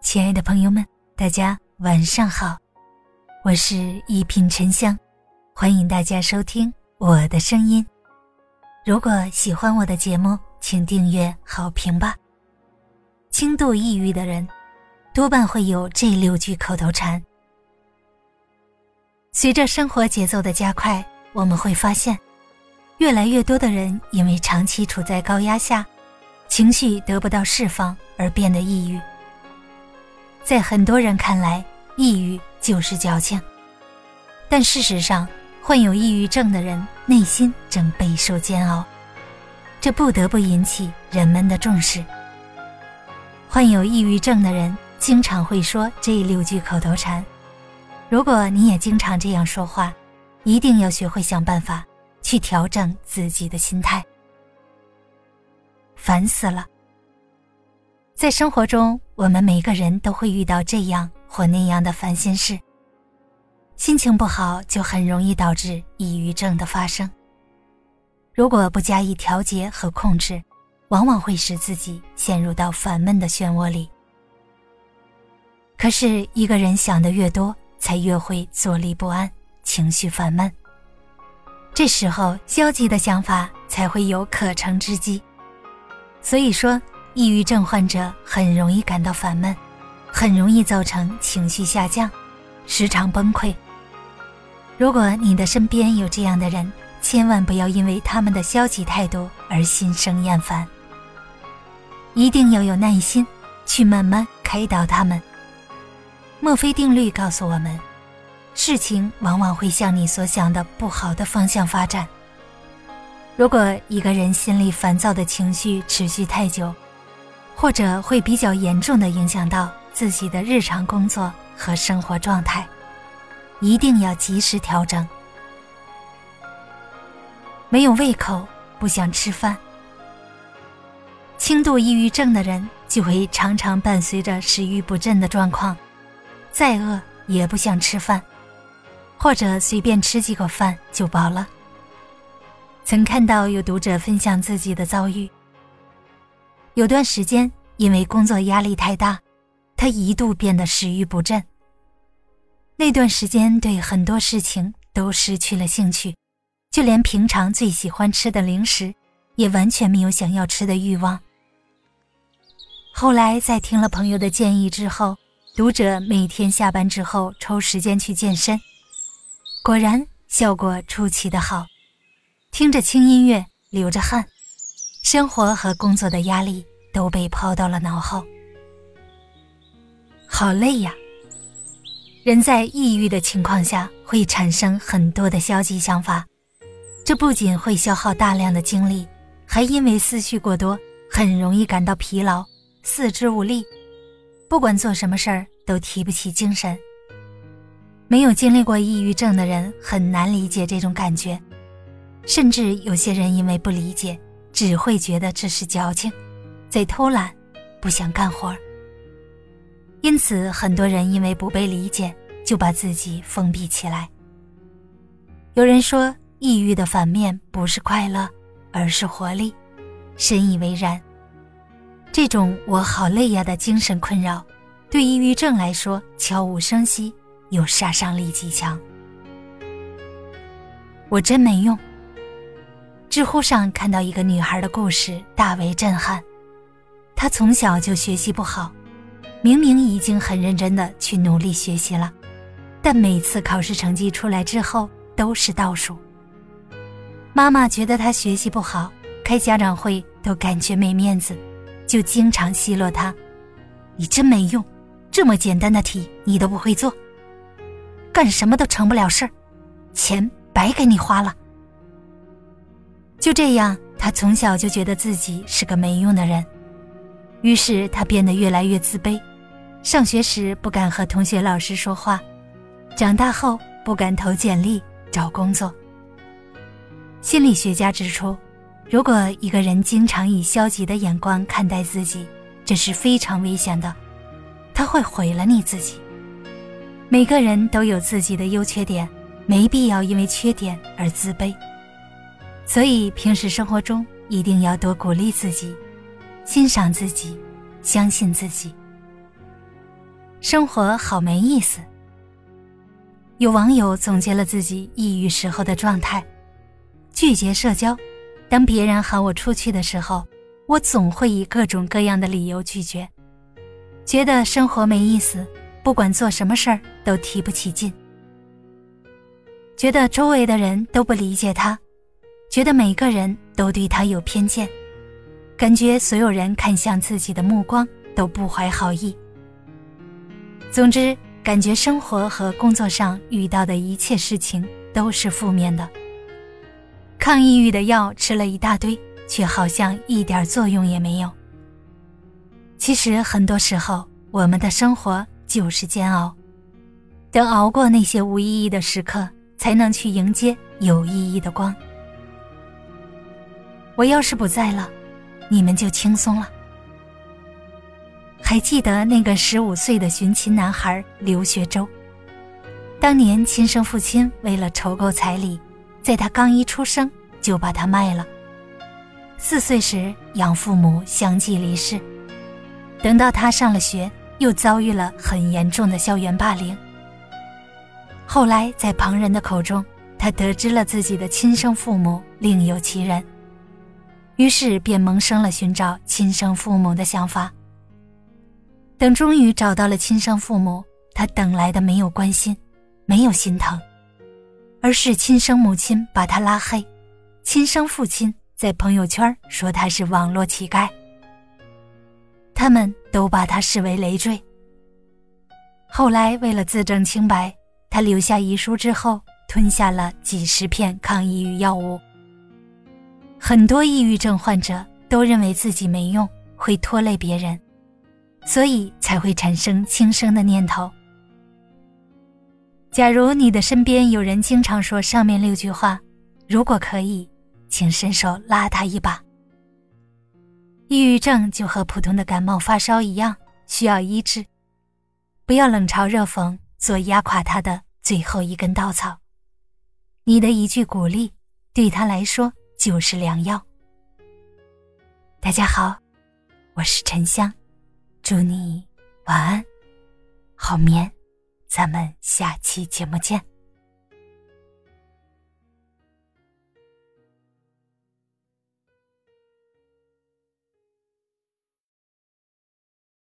亲爱的朋友们，大家晚上好，我是一品沉香，欢迎大家收听我的声音。如果喜欢我的节目，请订阅好评吧。轻度抑郁的人，多半会有这六句口头禅。随着生活节奏的加快，我们会发现，越来越多的人因为长期处在高压下，情绪得不到释放而变得抑郁。在很多人看来，抑郁就是矫情，但事实上，患有抑郁症的人内心正备受煎熬，这不得不引起人们的重视。患有抑郁症的人经常会说这六句口头禅，如果你也经常这样说话，一定要学会想办法去调整自己的心态。烦死了！在生活中，我们每个人都会遇到这样或那样的烦心事。心情不好就很容易导致抑郁症的发生。如果不加以调节和控制，往往会使自己陷入到烦闷的漩涡里。可是，一个人想的越多，才越会坐立不安，情绪烦闷。这时候，消极的想法才会有可乘之机。所以说。抑郁症患者很容易感到烦闷，很容易造成情绪下降，时常崩溃。如果你的身边有这样的人，千万不要因为他们的消极态度而心生厌烦，一定要有耐心去慢慢开导他们。墨菲定律告诉我们，事情往往会向你所想的不好的方向发展。如果一个人心里烦躁的情绪持续太久，或者会比较严重的影响到自己的日常工作和生活状态，一定要及时调整。没有胃口，不想吃饭。轻度抑郁症的人就会常常伴随着食欲不振的状况，再饿也不想吃饭，或者随便吃几口饭就饱了。曾看到有读者分享自己的遭遇。有段时间，因为工作压力太大，他一度变得食欲不振。那段时间，对很多事情都失去了兴趣，就连平常最喜欢吃的零食，也完全没有想要吃的欲望。后来，在听了朋友的建议之后，读者每天下班之后抽时间去健身，果然效果出奇的好，听着轻音乐，流着汗。生活和工作的压力都被抛到了脑后，好累呀！人在抑郁的情况下会产生很多的消极想法，这不仅会消耗大量的精力，还因为思绪过多，很容易感到疲劳、四肢无力，不管做什么事儿都提不起精神。没有经历过抑郁症的人很难理解这种感觉，甚至有些人因为不理解。只会觉得这是矫情，在偷懒，不想干活。因此，很多人因为不被理解，就把自己封闭起来。有人说，抑郁的反面不是快乐，而是活力，深以为然。这种“我好累呀”的精神困扰，对抑郁症来说悄无声息，又杀伤力极强。我真没用。知乎上看到一个女孩的故事，大为震撼。他从小就学习不好，明明已经很认真的去努力学习了，但每次考试成绩出来之后都是倒数。妈妈觉得他学习不好，开家长会都感觉没面子，就经常奚落他：“你真没用，这么简单的题你都不会做，干什么都成不了事儿，钱白给你花了。”就这样，他从小就觉得自己是个没用的人，于是他变得越来越自卑。上学时不敢和同学、老师说话，长大后不敢投简历找工作。心理学家指出，如果一个人经常以消极的眼光看待自己，这是非常危险的，他会毁了你自己。每个人都有自己的优缺点，没必要因为缺点而自卑。所以，平时生活中一定要多鼓励自己，欣赏自己，相信自己。生活好没意思。有网友总结了自己抑郁时候的状态：拒绝社交。当别人喊我出去的时候，我总会以各种各样的理由拒绝，觉得生活没意思，不管做什么事儿都提不起劲，觉得周围的人都不理解他，觉得每个人都对他有偏见，感觉所有人看向自己的目光都不怀好意。总之，感觉生活和工作上遇到的一切事情都是负面的。抗抑郁的药吃了一大堆，却好像一点作用也没有。其实很多时候，我们的生活就是煎熬，等熬过那些无意义的时刻，才能去迎接有意义的光。我要是不在了，你们就轻松了。还记得那个十五岁的寻亲男孩刘学周，当年亲生父亲为了筹够彩礼。在他刚一出生，就把他卖了。四岁时，养父母相继离世。等到他上了学，又遭遇了很严重的校园霸凌。后来，在旁人的口中，他得知了自己的亲生父母另有其人，于是便萌生了寻找亲生父母的想法。等终于找到了亲生父母，他等来的没有关心，没有心疼。而是亲生母亲把他拉黑，亲生父亲在朋友圈说他是网络乞丐，他们都把他视为累赘。后来为了自证清白，他留下遗书之后，吞下了几十片抗抑郁药物。很多抑郁症患者都认为自己没用，会拖累别人，所以才会产生轻生的念头。假如你的身边有人经常说上面六句话，如果可以，请伸手拉他一把。抑郁症就和普通的感冒发烧一样，需要医治。不要冷嘲热讽，做压垮他的最后一根稻草。你的一句鼓励，对他来说就是良药。大家好，我是沉香，祝你晚安，好眠。咱们下期节目见。